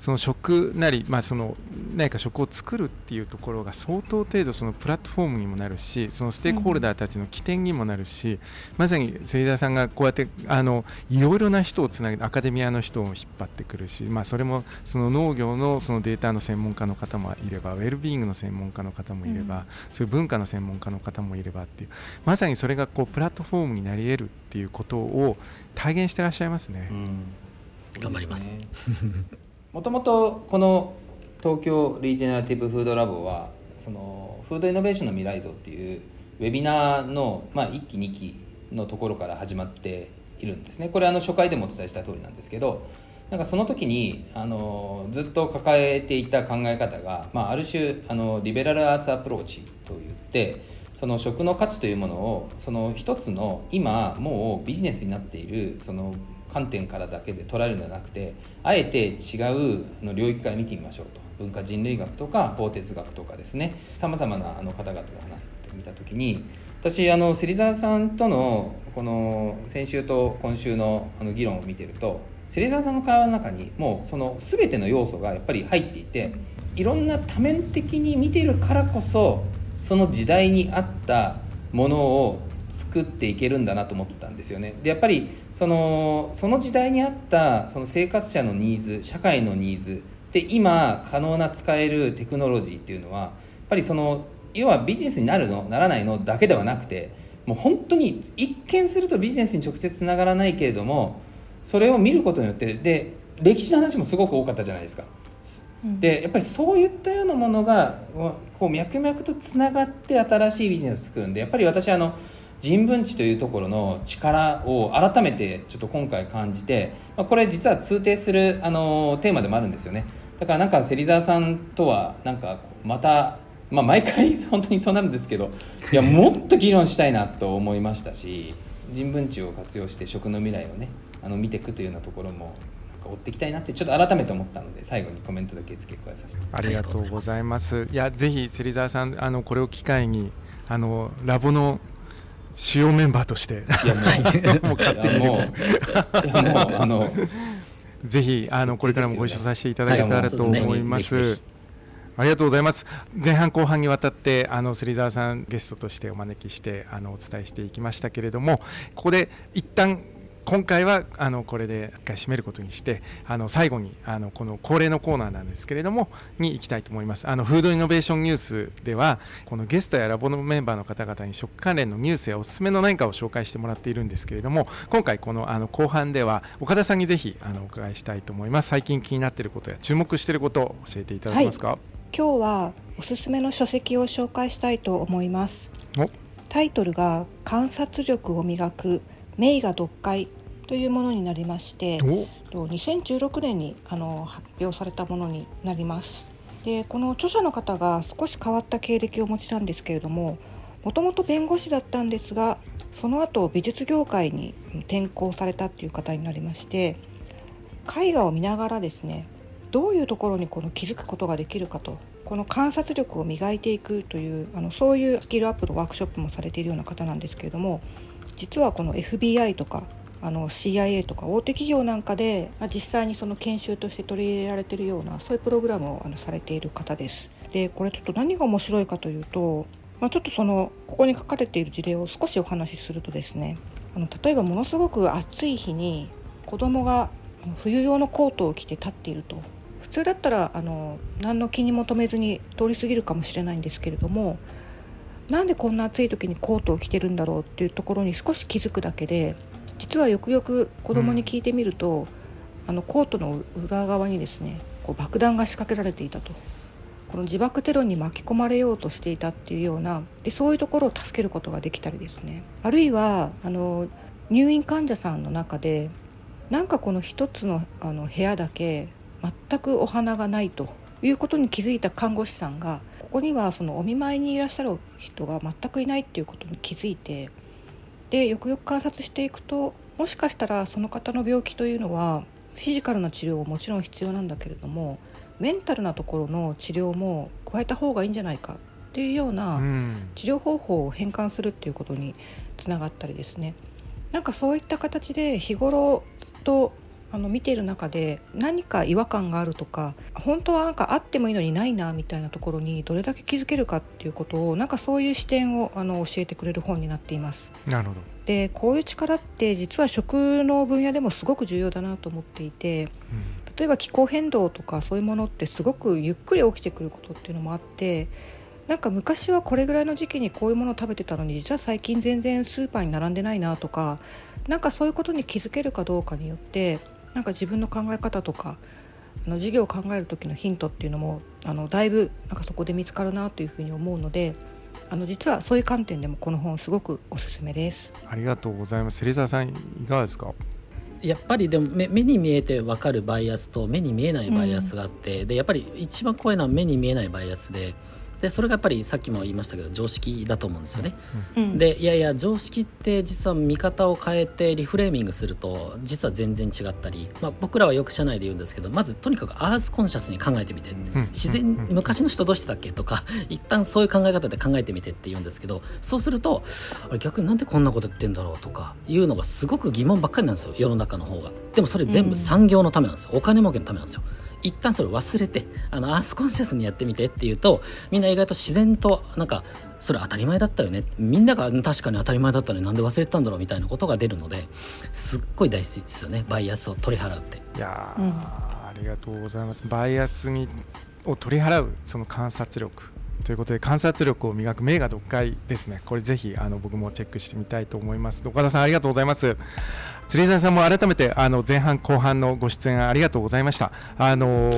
その食なり、まあ、その何か食を作るっていうところが相当程度そのプラットフォームにもなるしそのステークホルダーたちの起点にもなるし、まさに芹沢さんがこうやってあのいろいろな人をつなげてアカデミアの人を引っ張ってくるし、まあ、それもその農業のそのデータの専門家の方もいればウェルビーイングの専門家の方もいれば、うん。そういう文化の専門家の方もいればっていうまさにそれがこうプラットフォームになり得るっていうことを体現してらっしゃいますね。うん。頑張りますもともとこの東京リージェネラティブフードラボはそのフードイノベーションの未来像っていうウェビナーの、まあ、1期2期のところから始まっているんですね。これあの初回でもお伝えした通りなんですけどなんかその時にあのずっと抱えていた考え方が、まあ、ある種あのリベラルアーツアプローチといってその食の価値というものをその一つの今もうビジネスになっているその観点からだけで捉えるのではなくてあえて違うの領域から見てみましょうと。文化人類学とか法哲学とかですね。さまざまなあの方々が話すって見た時に私あの芹沢さんとのこの先週と今週のあの議論を見てると芹沢さんの会話の中にもうその全ての要素がやっぱり入っていていろんな多面的に見てるからこそその時代に合ったものを作っていけるんだなと思ったんですよね。でやっぱりそのその時代に合ったその生活者のニーズ社会のニーズで今可能な使えるテクノロジーっていうのはやっぱりその要はビジネスになるのならないのだけではなくてもう本当に一見するとビジネスに直接つながらないけれどもそれを見ることによってで歴史の話もすごく多かったじゃないですか。でやっぱりそういったようなものがこう脈々とつながって新しいビジネスを作るんでやっぱり私あの人文知というところの力を改めてちょっと今回感じて、まあ、これ実は通底するあのテーマでもあるんですよねだからなんか芹沢さんとはなんかまた、まあ、毎回 本当にそうなるんですけどいやもっと議論したいなと思いましたし人文知を活用して食の未来をねあの見ていくというようなところも追っていきたいなってちょっと改めて思ったので最後にコメントだけ付け加えさせてありがとうございます。いや、ぜひ芹沢さん、あのこれを機会に、あのラボの主要メンバーとして、いやもうもう勝手にもうあのぜひあのこれからもご一緒させていただけたらと思います。ありがとうございます。前半後半にわたってあの芹沢さんゲストとしてお招きしてあのお伝えしていきましたけれども、ここで一旦今回はあのこれで一回締めることにしてあの最後にあのこの恒例のコーナーなんですけれどもに行きたいと思います。あのフードイノベーションニュースではこのゲストやラボのメンバーの方々に食関連のニュースやおすすめの何かを紹介してもらっているんですけれども今回このあの後半では岡田さんにぜひあのお伺いしたいと思います。最近気になっていることや注目していることを教えていただけますか、今日はおすすめの書籍を紹介したいと思います。お。タイトルが観察力を磨く名画読解というものになりましてお。と2016年にあの発表されたものになります。でこの著者の方が少し変わった経歴をお持ちなんですけれどももともと弁護士だったんですがその後美術業界に転向されたっていう方になりまして絵画を見ながらですねどういうところにこの気づくことができるかとこの観察力を磨いていくというあのそういうスキルアップのワークショップもされているような方なんですけれども実はこの FBI とかあの CIA とか大手企業なんかで、まあ、実際にその研修として取り入れられてるようなそういうプログラムをあのされている方です。でこれちょっと何が面白いかというと、まあ、ちょっとそのここに書かれている事例を少しお話しするとですねあの例えばものすごく暑い日に子供が冬用のコートを着て立っていると普通だったらあの何の気にも留めずに通り過ぎるかもしれないんですけれどもなんでこんな暑い時にコートを着てるんだろうっていうところに少し気づくだけで実はよくよく子供に聞いてみると、うん、あのコートの裏側にですねこう爆弾が仕掛けられていたと。この自爆テロに巻き込まれようとしていたっていうようなでそういうところを助けることができたりですね。あるいはあの入院患者さんの中でなんかこの一つのあの部屋だけ全くお花がないということに気づいた看護師さんがここにはそのお見舞いにいらっしゃる人が全くいないっていうことに気づいてでよくよく観察していくともしかしたらその方の病気というのはフィジカルな治療ももちろん必要なんだけれどもメンタルなところの治療も加えた方がいいんじゃないかっていうような治療方法を変換するっていうことにつながったりですね。なんかそういった形で日頃とあの見ている中で何か違和感があるとか本当はなんかあってもいいのにないなみたいなところにどれだけ気づけるかっていうことをなんかそういう視点をあの教えてくれる本になっています。なるほどでこういう力って実は食の分野でもすごく重要だなと思っていて、うん、例えば気候変動とかそういうものってすごくゆっくり起きてくることっていうのもあってなんか昔はこれぐらいの時期にこういうものを食べてたのに実は最近全然スーパーに並んでないなとかなんかそういうことに気づけるかどうかによってなんか自分の考え方とかあの授業を考える時のヒントっていうのもあのだいぶなんかそこで見つかるなというふうに思うのであの実はそういう観点でもこの本すごくおすすめです。ありがとうございます。芹沢さんいかがですか？やっぱりでも目目に見えて分かるバイアスと目に見えないバイアスがあって、うん、でやっぱり一番怖いのは目に見えないバイアスででそれがやっぱりさっきも言いましたけど常識だと思うんですよね。うん、でいやいや常識って実は見方を変えてリフレーミングすると実は全然違ったり、まあ、僕らはよく社内で言うんですけどまずとにかくアースコンシャスに考えてみて、うん、自然、昔の人どうしてたっけとか 一旦そういう考え方で考えてみてって言うんですけどそうするとあれ逆になんでこんなこと言ってんだろうとかいうのがすごく疑問ばっかりなんですよ。世の中の方が。でもそれ全部産業のためなんですよ、お金儲けのためなんですよ。一旦それ忘れてあのアースコンシャスにやってみてっていうとみんな意外と自然となんかそれ当たり前だったよね。みんなが確かに当たり前だったのになんで忘れてたんだろうみたいなことが出るのですっごい大事ですよね。バイアスを取り払うって。いや、うん、ありがとうございます。バイアスにを取り払うその観察力。ということで観察力を磨く名画読解ですね。これぜひあの僕もチェックしてみたいと思います。岡田さんありがとうございます釣り沢さんも改めてあの前半後半のご出演ありがとうございました。あの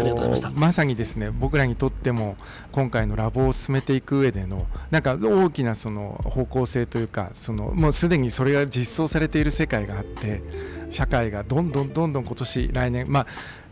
まさにですね僕らにとっても今回のラボを進めていく上でのなんか大きなその方向性というかそのもうすでにそれが実装されている世界があって社会がどんどんどんどん今年来年まあ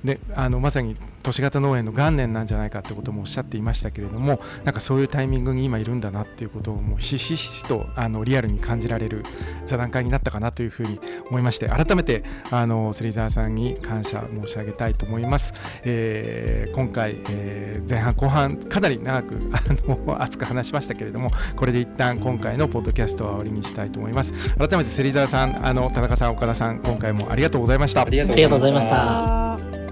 であのまさに都市型農園の元年なんじゃないかってこともおっしゃっていましたけれどもなんかそういうタイミングに今いるんだなっていうことをもうひしひしとあのリアルに感じられる座談会になったかなというふうに思いまして改めてあの芹沢さんに感謝申し上げたいと思います、えー、今回、えー、前半後半かなり長く あの熱く話しましたけれどもこれで一旦今回のポッドキャストは終わりにしたいと思います。改めて芹沢さんあの田中さん岡田さん今回もありがとうございました。ありがとうございました。